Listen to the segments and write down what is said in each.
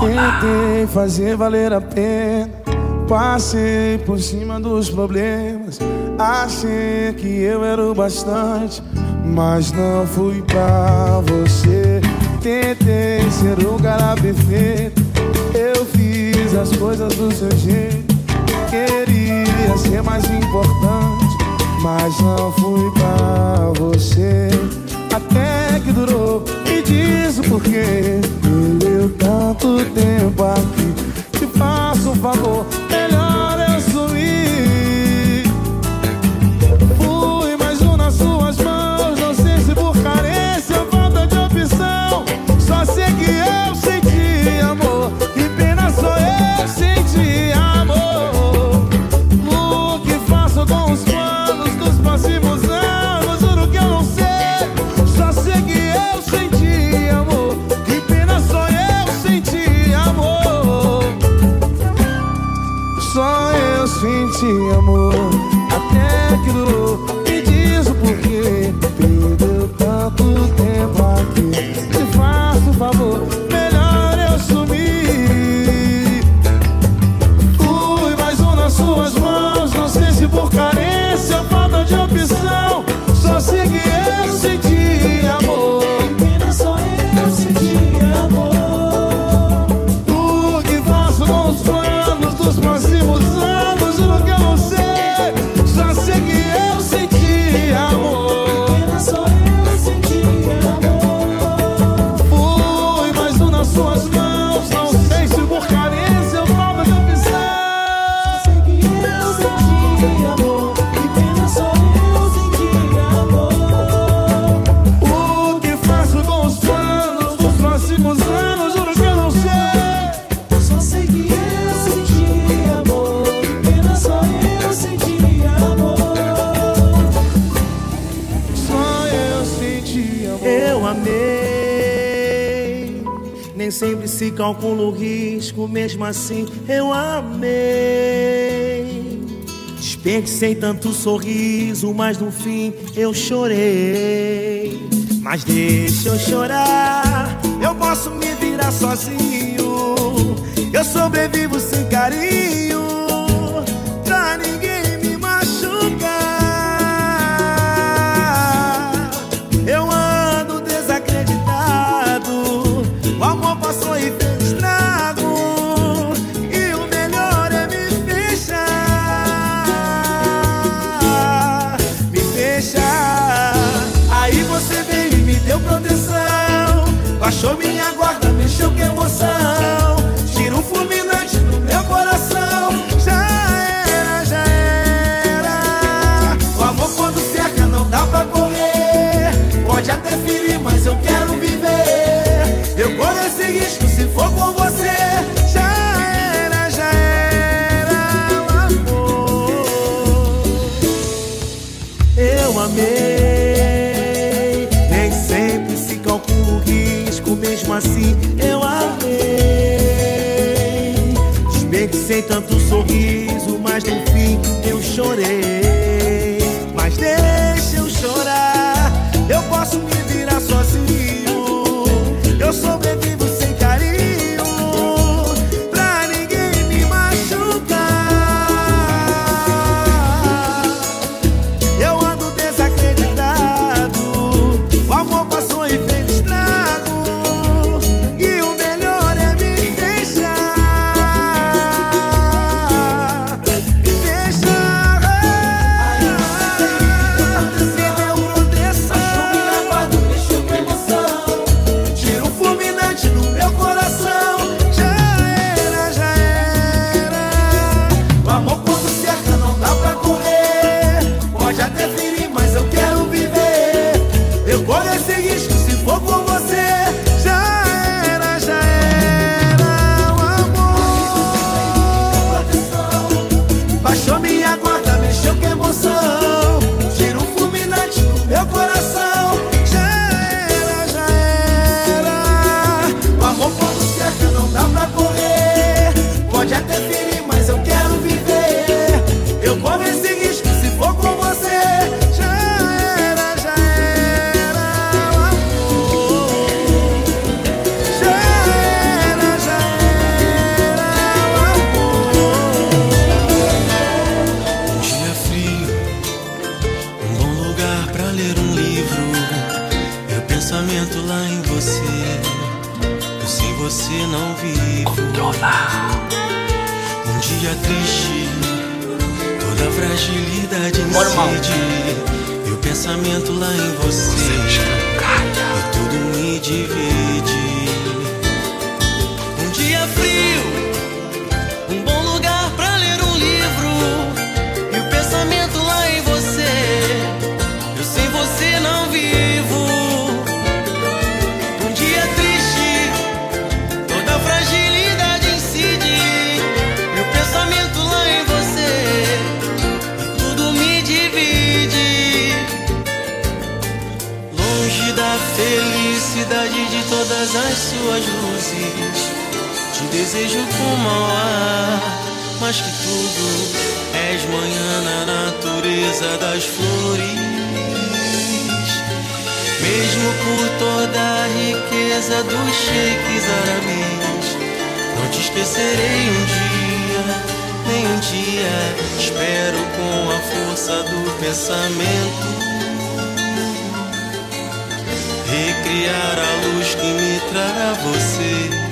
Tentei fazer valer a pena. Passei por cima dos problemas. Achei que eu era o bastante, mas não fui pra você. Tentei ser o cara perfeito. Eu fiz as coisas do seu jeito. Queria ser mais importante, mas não fui pra você. Até que durou, me diz o porquê tanto tempo aqui. Te faço um favor, calculo o risco, mesmo assim eu amei. Desperdicei tanto sorriso, mas no fim eu chorei. Mas deixa eu chorar, eu posso me virar sozinho. Eu sobrevivo sem carinho. dia triste, toda fragilidade incide. E o pensamento lá em você, e tudo me divide. mais que tudo, és manhã na natureza das flores. Mesmo por toda a riqueza dos cheques árabes, não te esquecerei um dia. Nem um dia espero com a força do pensamento recriar a luz que me trará você.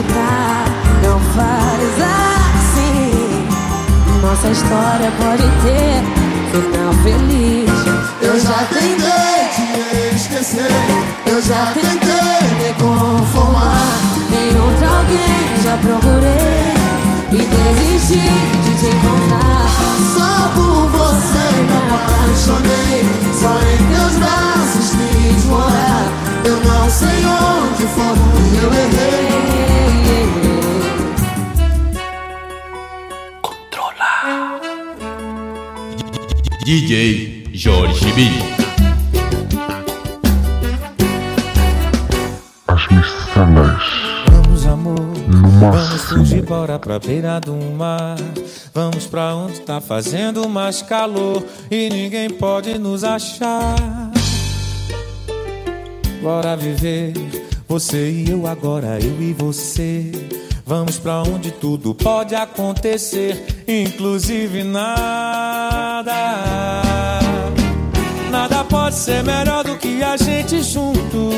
Escutar. Não faz assim. Nossa história pode ter final feliz. Eu já tentei te esquecer, eu já tentei me conformar. Em outro alguém já procurei e desisti de te encontrar. Só por você me apaixonei, só em teus braços quis morar. Eu não sei onde foi eu errei. DJ Jorge B. As miçangas Vamos, amor. no Vamos fugir, bora pra beira do mar. Vamos pra onde tá fazendo mais calor e ninguém pode nos achar. Bora viver, você e eu agora, eu e você. Vamos pra onde tudo pode acontecer, inclusive nada. Nada pode ser melhor do que a gente junto.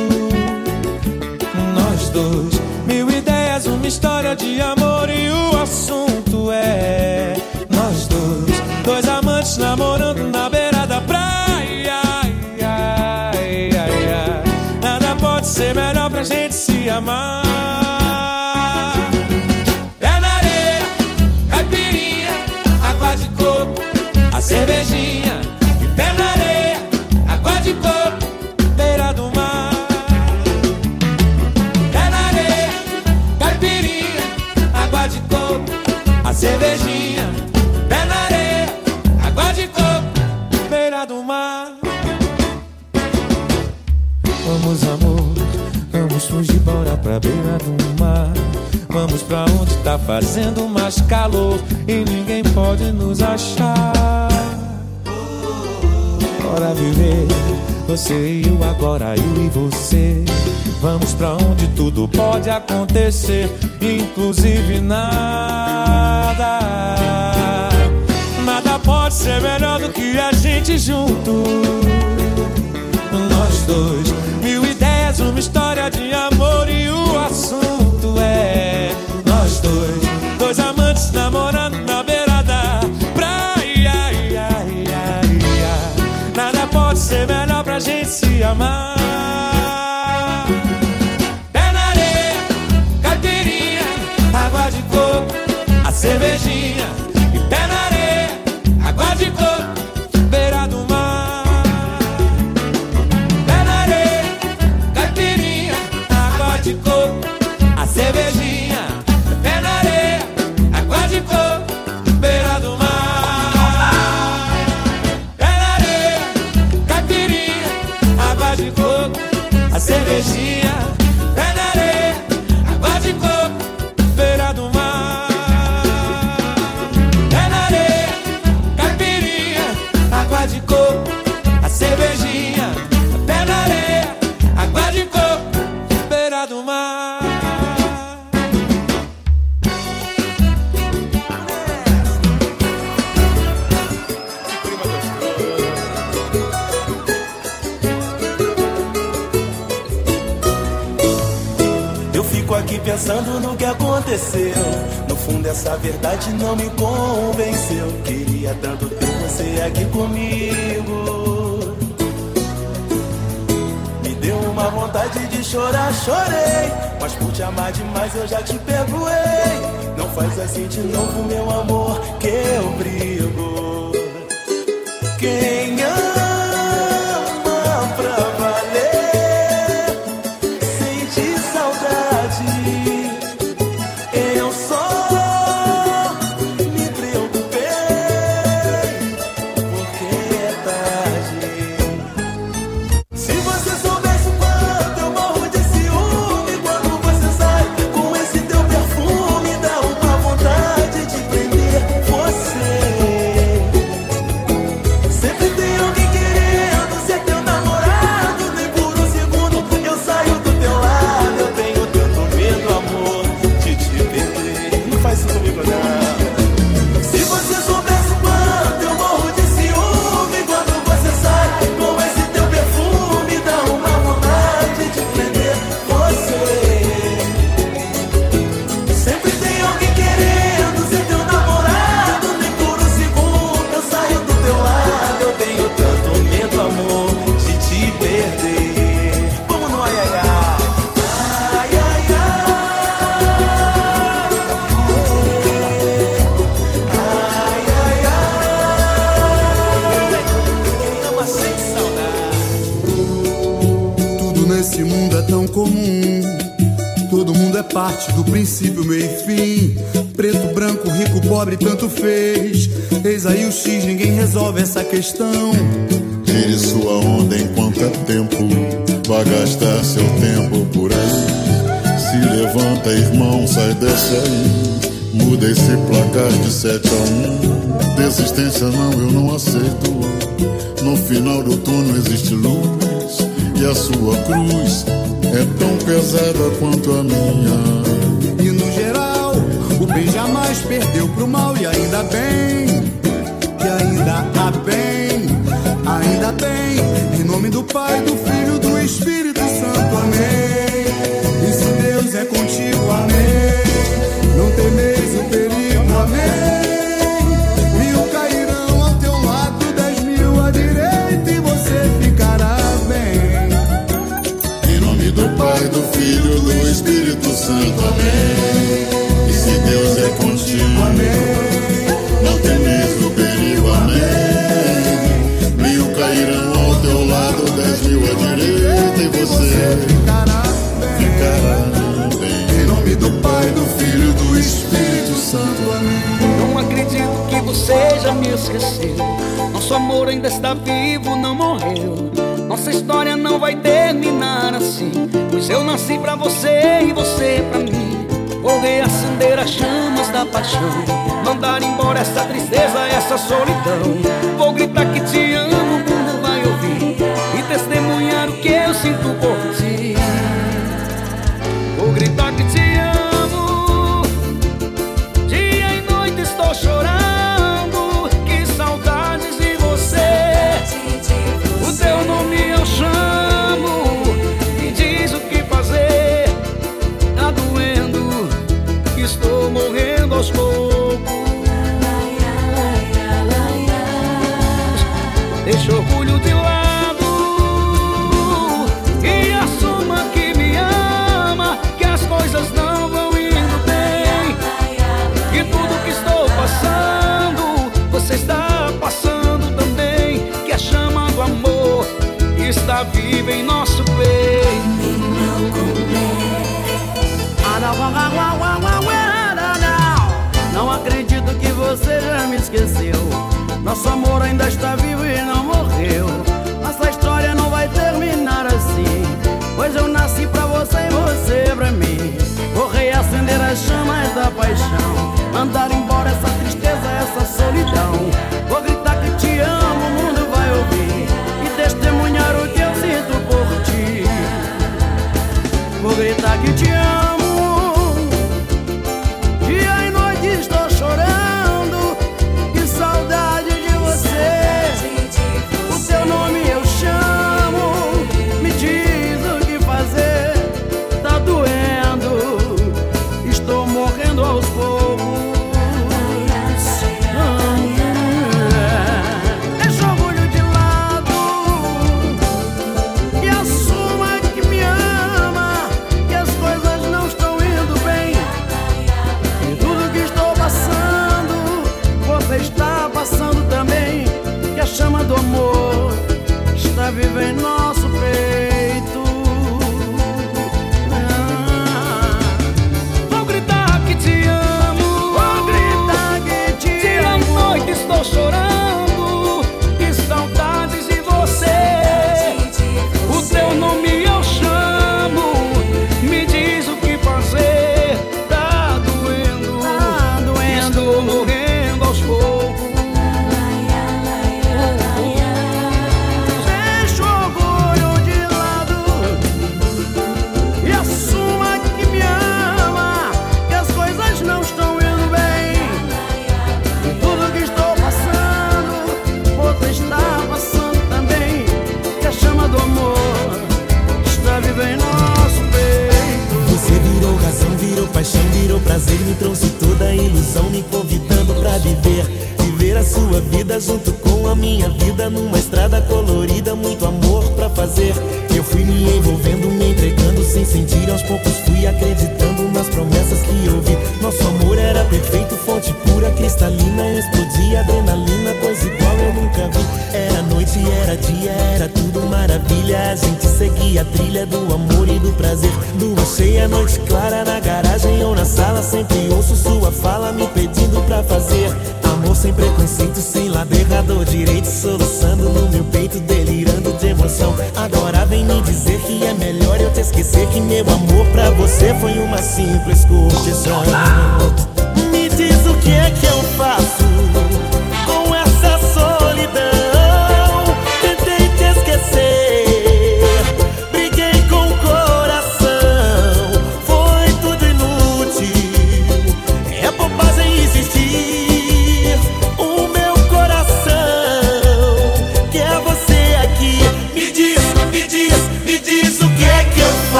Nós dois, mil ideias, uma história de amor e o assunto é nós dois, dois amantes namorando na beira da praia. Ai, ai, ai, ai. Nada pode ser melhor pra gente se amar. Cervejinha. E pé na areia, água de coco, beira do mar. Pé na areia, caipirinha, água de coco, a cervejinha. Pé na areia, água de coco, beira do mar. Vamos, amor, vamos fugir, bora pra beira do mar. Vamos pra onde tá fazendo mais calor e ninguém pode nos achar. Bora viver, você e eu agora, eu e você. Vamos pra onde tudo pode acontecer, inclusive nada. Nada pode ser melhor do que a gente junto. Nós dois, gente Quem Nesse mundo é tão comum. Todo mundo é parte do princípio, meio e fim. Preto, branco, rico, pobre, tanto fez. Eis aí o X, ninguém resolve essa questão. Tire sua onda enquanto é tempo. Vá gastar seu tempo por aí. Se levanta, irmão, sai desse aí. Muda esse placar de 7 a 1. Desistência não, eu não aceito. No final do túnel existe luz. E a sua cruz é tão pesada quanto a minha. E no geral, o bem jamais perdeu pro mal. E ainda bem, que ainda há bem, ainda bem. Em nome do Pai, do Filho, do Espírito Amém. E se Deus é contigo, amém. Não temes o perigo, amém. Mil cairão ao teu lado, dez mil à direita e você Ficará bem. ficará bem. Em nome do Pai, do Filho do Espírito Santo, amém. Não acredito que você já me esqueceu. Nosso amor ainda está vivo, não morreu. Nossa história não vai terminar Pois eu nasci pra você e você pra mim. Vou reacender as chamas da paixão. Mandar embora essa tristeza, essa solidão. Vou gritar que te amo, o mundo vai ouvir. E testemunhar o que eu sinto por ti. Vou gritar que te amo. As chamas da paixão. Mandar vida numa estrada colorida, muito amor para fazer. Eu fui me envolvendo, me entregando sem sentir aos poucos fui acreditando nas promessas que ouvi. Nosso amor era perfeito, fonte pura, cristalina, explodia adrenalina, coisa igual eu nunca vi. Era noite, era dia, era tudo maravilha. A gente seguia a trilha do amor e do prazer. Lua cheia, noite clara, na garagem ou na sala, sempre ouço sua fala me pedindo pra fazer sem preconceito, sem ladeirador direito, soluçando no meu peito, delirando de emoção. Agora vem me dizer que é melhor eu te esquecer que meu amor pra você foi uma simples curtição. Me diz o que é que eu faço.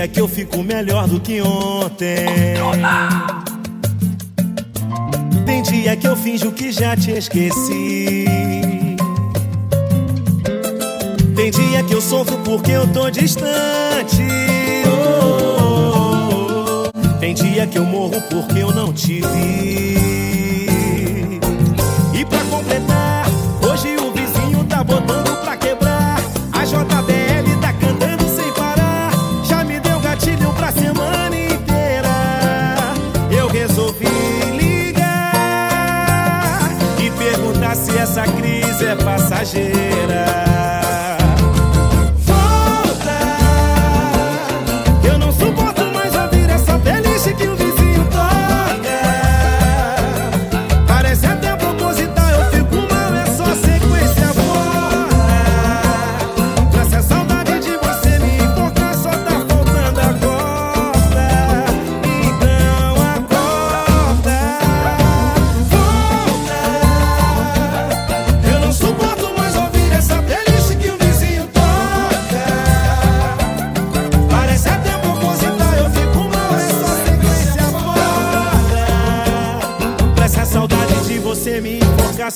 dia que eu fico melhor do que ontem. Tem dia que eu finjo que já te esqueci. Tem dia que eu sofro porque eu tô distante. Tem dia que eu morro porque eu não te vi. E pra completar, hoje o vizinho tá botando pra quebrar a JB. é passageira.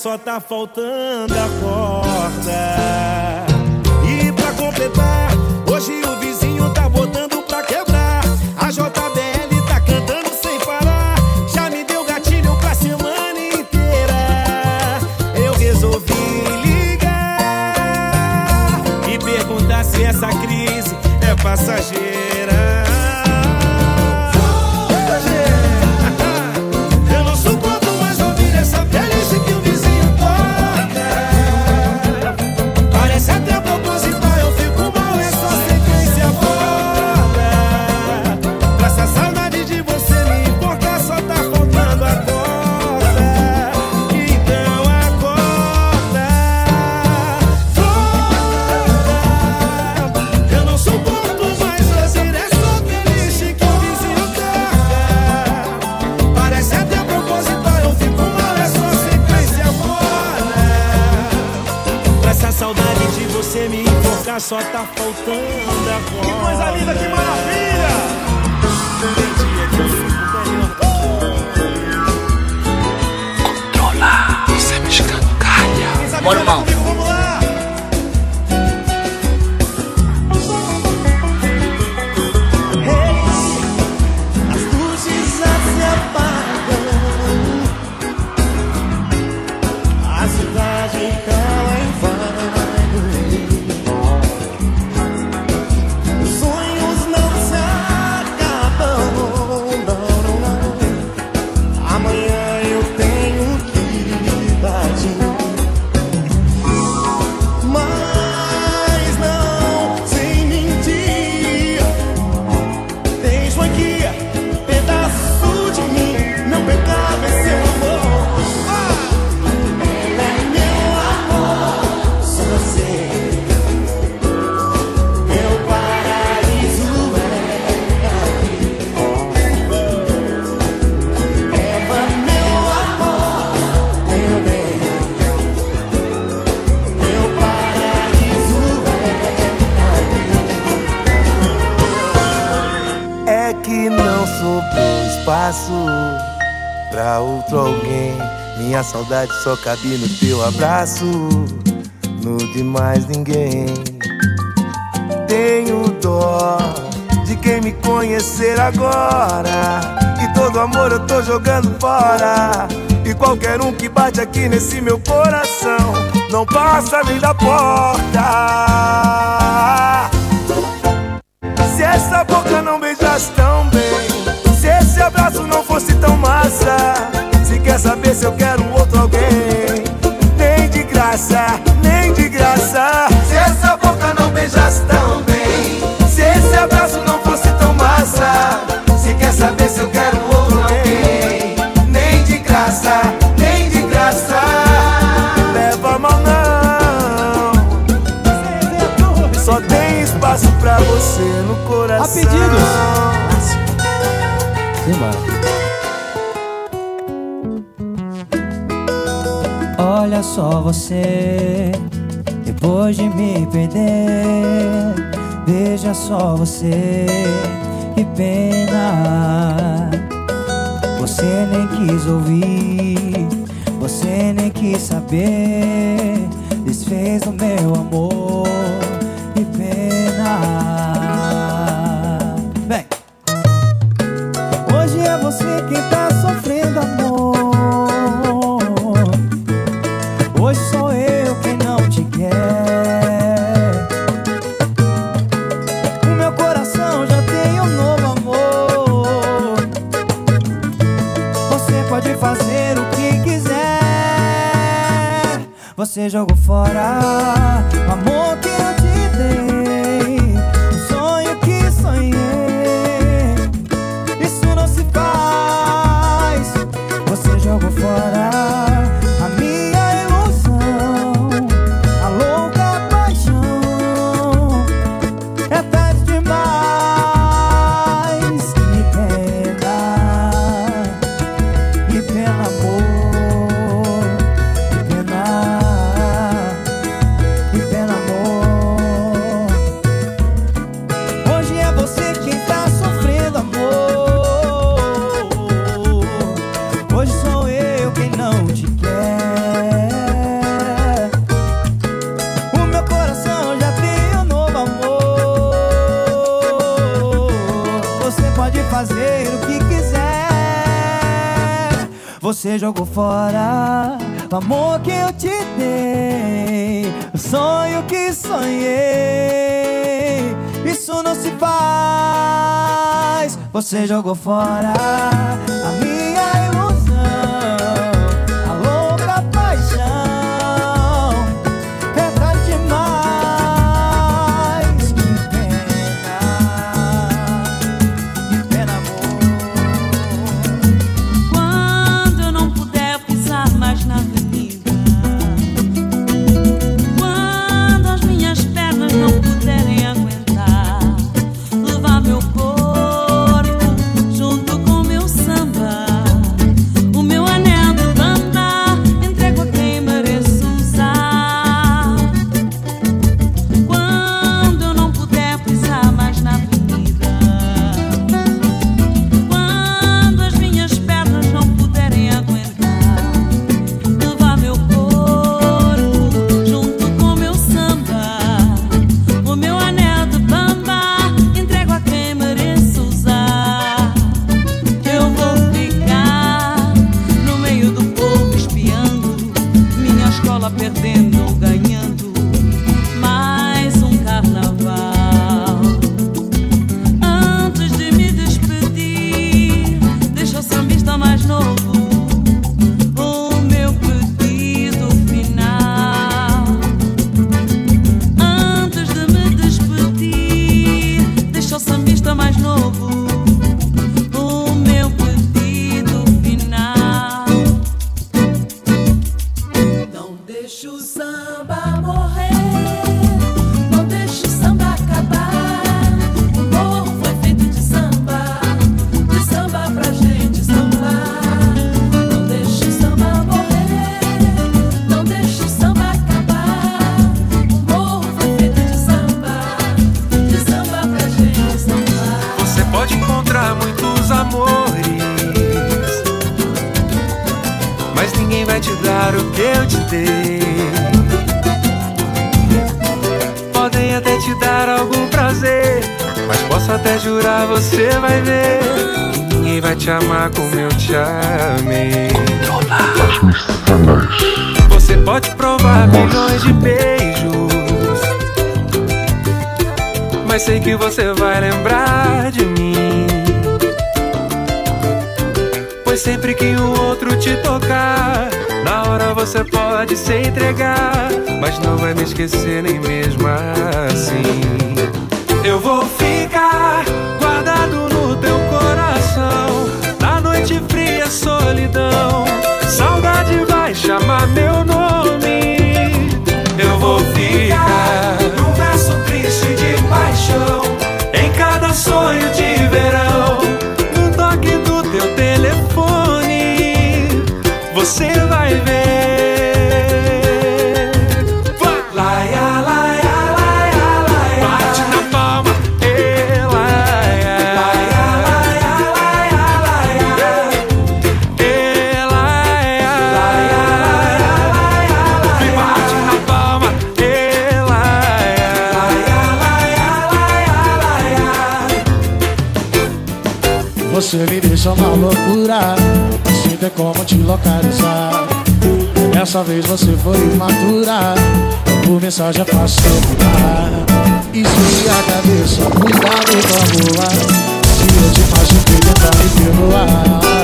Só tá faltando a corda. E pra completar, hoje o vizinho tá botando pra quebrar. A JBL tá cantando sem parar. Já me deu gatilho pra semana inteira. Eu resolvi ligar e perguntar se essa crise é passageira. Só tá faltando agora. Que coisa linda, que maravilha! Tem dia que eu fico melhor Controla, você me. Bora, irmão. Só cabe no teu abraço, no de mais ninguém. Tenho dó de quem me conhecer agora. E todo amor eu tô jogando fora. E qualquer um que bate aqui nesse meu coração não passa nem da porta. Se essa boca não beijasse tão bem, se esse abraço não fosse tão massa, se quer saber se eu quero outro graça, você, depois de me perder. Veja só você, que pena. Você nem quis ouvir, você nem quis saber. Desfez o meu amor, Você jogou fora. O amor que eu te Você jogou fora o amor que eu te dei, o sonho que sonhei. Isso não se faz. Você jogou fora Controlar as. Você pode provar milhões de beijos. Mas sei que você vai lembrar de mim. Pois sempre que o um outro te tocar, na hora você pode se entregar. Mas não vai me esquecer nem mesmo assim. Eu vou ficar solidão. Saudade vai chamar meu nome. Eu vou ficar num verso triste de paixão. Em cada sonho de verão, no toque do teu telefone, você vai ver. Você me deixa uma loucura. Assim Sem ter como te localizar. Dessa vez você foi imatura. Por mensagem é fácil mudar. E se a cabeça cuidado com a boa Se eu te machuquei, tenta tá me perdoar.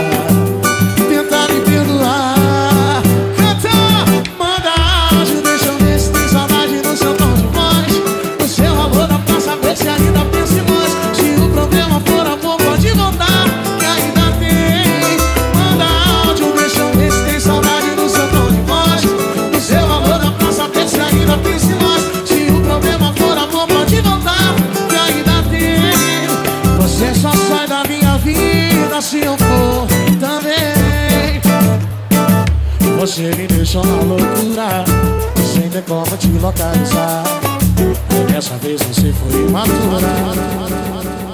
Você me deixou na loucura Sem ter como te localizar. Dessa vez você foi imatura